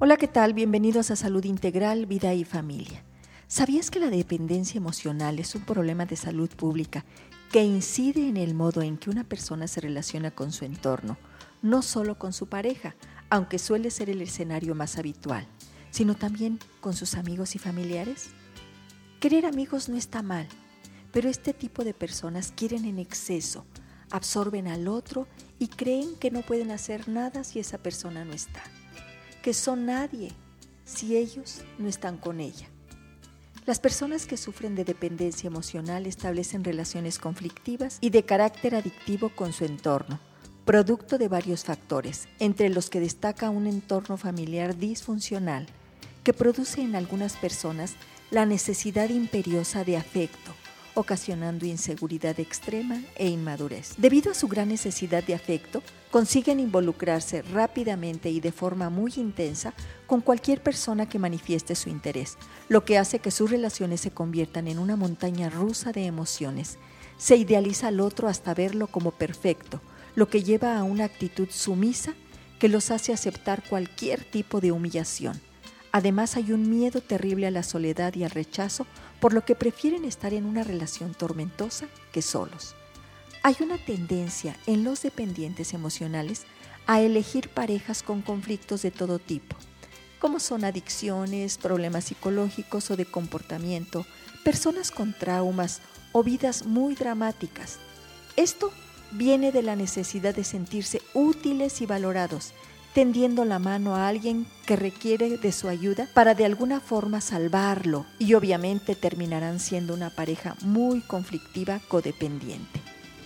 Hola, ¿qué tal? Bienvenidos a Salud Integral, Vida y Familia. ¿Sabías que la dependencia emocional es un problema de salud pública que incide en el modo en que una persona se relaciona con su entorno, no solo con su pareja, aunque suele ser el escenario más habitual, sino también con sus amigos y familiares? Querer amigos no está mal, pero este tipo de personas quieren en exceso, absorben al otro y creen que no pueden hacer nada si esa persona no está que son nadie si ellos no están con ella. Las personas que sufren de dependencia emocional establecen relaciones conflictivas y de carácter adictivo con su entorno, producto de varios factores, entre los que destaca un entorno familiar disfuncional, que produce en algunas personas la necesidad imperiosa de afecto, ocasionando inseguridad extrema e inmadurez. Debido a su gran necesidad de afecto, consiguen involucrarse rápidamente y de forma muy intensa con cualquier persona que manifieste su interés, lo que hace que sus relaciones se conviertan en una montaña rusa de emociones. Se idealiza al otro hasta verlo como perfecto, lo que lleva a una actitud sumisa que los hace aceptar cualquier tipo de humillación. Además hay un miedo terrible a la soledad y al rechazo, por lo que prefieren estar en una relación tormentosa que solos. Hay una tendencia en los dependientes emocionales a elegir parejas con conflictos de todo tipo, como son adicciones, problemas psicológicos o de comportamiento, personas con traumas o vidas muy dramáticas. Esto viene de la necesidad de sentirse útiles y valorados tendiendo la mano a alguien que requiere de su ayuda para de alguna forma salvarlo y obviamente terminarán siendo una pareja muy conflictiva codependiente.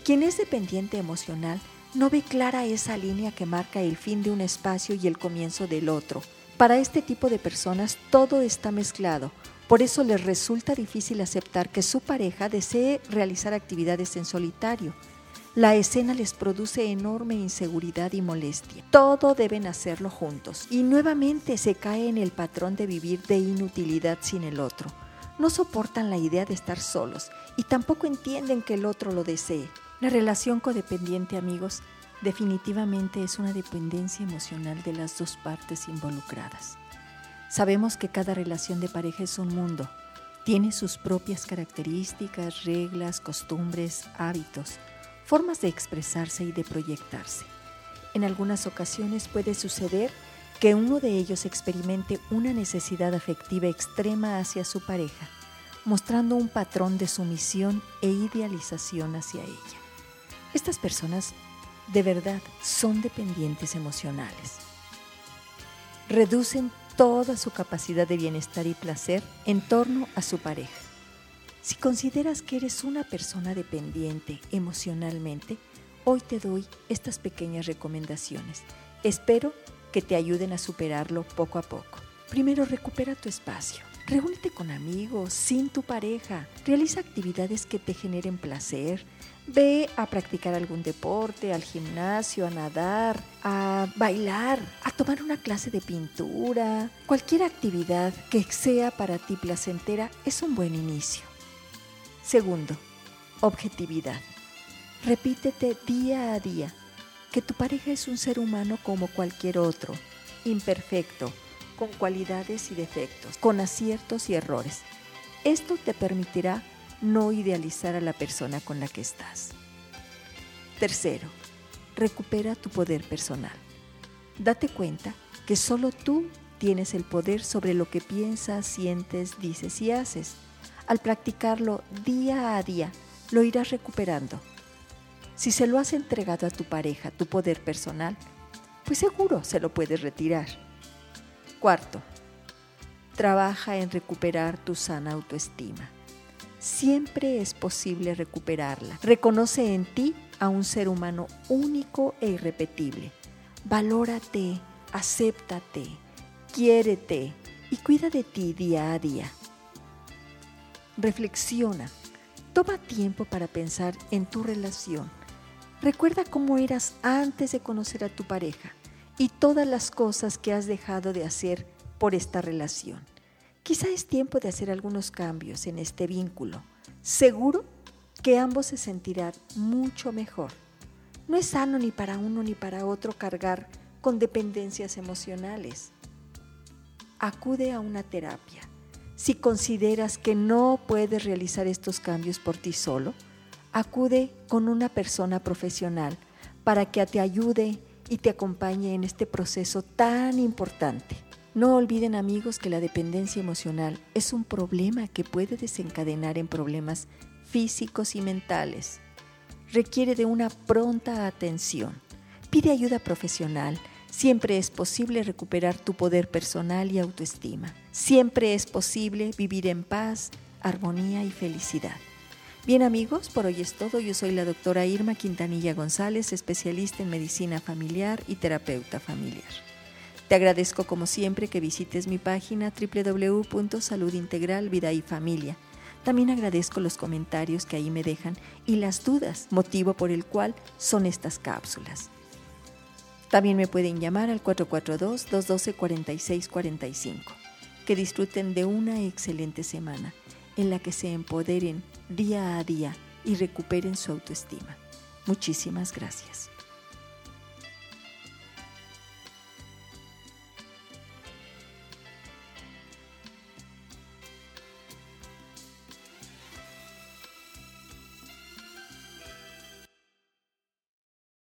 Quien es dependiente emocional no ve clara esa línea que marca el fin de un espacio y el comienzo del otro. Para este tipo de personas todo está mezclado, por eso les resulta difícil aceptar que su pareja desee realizar actividades en solitario la escena les produce enorme inseguridad y molestia. Todo deben hacerlo juntos. Y nuevamente se cae en el patrón de vivir de inutilidad sin el otro. No soportan la idea de estar solos y tampoco entienden que el otro lo desee. La relación codependiente, amigos, definitivamente es una dependencia emocional de las dos partes involucradas. Sabemos que cada relación de pareja es un mundo. Tiene sus propias características, reglas, costumbres, hábitos formas de expresarse y de proyectarse. En algunas ocasiones puede suceder que uno de ellos experimente una necesidad afectiva extrema hacia su pareja, mostrando un patrón de sumisión e idealización hacia ella. Estas personas de verdad son dependientes emocionales. Reducen toda su capacidad de bienestar y placer en torno a su pareja si consideras que eres una persona dependiente emocionalmente, hoy te doy estas pequeñas recomendaciones. Espero que te ayuden a superarlo poco a poco. Primero, recupera tu espacio. Reúnete con amigos, sin tu pareja. Realiza actividades que te generen placer. Ve a practicar algún deporte, al gimnasio, a nadar, a bailar, a tomar una clase de pintura. Cualquier actividad que sea para ti placentera es un buen inicio. Segundo, objetividad. Repítete día a día que tu pareja es un ser humano como cualquier otro, imperfecto, con cualidades y defectos, con aciertos y errores. Esto te permitirá no idealizar a la persona con la que estás. Tercero, recupera tu poder personal. Date cuenta que solo tú tienes el poder sobre lo que piensas, sientes, dices y haces. Al practicarlo día a día, lo irás recuperando. Si se lo has entregado a tu pareja, tu poder personal, pues seguro se lo puedes retirar. Cuarto, trabaja en recuperar tu sana autoestima. Siempre es posible recuperarla. Reconoce en ti a un ser humano único e irrepetible. Valórate, acéptate, quiérete y cuida de ti día a día. Reflexiona. Toma tiempo para pensar en tu relación. Recuerda cómo eras antes de conocer a tu pareja y todas las cosas que has dejado de hacer por esta relación. Quizá es tiempo de hacer algunos cambios en este vínculo. Seguro que ambos se sentirán mucho mejor. No es sano ni para uno ni para otro cargar con dependencias emocionales. acude a una terapia. Si consideras que no puedes realizar estos cambios por ti solo, acude con una persona profesional para que te ayude y te acompañe en este proceso tan importante. No olviden amigos que la dependencia emocional es un problema que puede desencadenar en problemas físicos y mentales. Requiere de una pronta atención. Pide ayuda profesional. Siempre es posible recuperar tu poder personal y autoestima. Siempre es posible vivir en paz, armonía y felicidad. Bien amigos, por hoy es todo. Yo soy la doctora Irma Quintanilla González, especialista en medicina familiar y terapeuta familiar. Te agradezco como siempre que visites mi página www.salud integral vida y familia. También agradezco los comentarios que ahí me dejan y las dudas, motivo por el cual son estas cápsulas. También me pueden llamar al 442-212-4645. Que disfruten de una excelente semana en la que se empoderen día a día y recuperen su autoestima. Muchísimas gracias.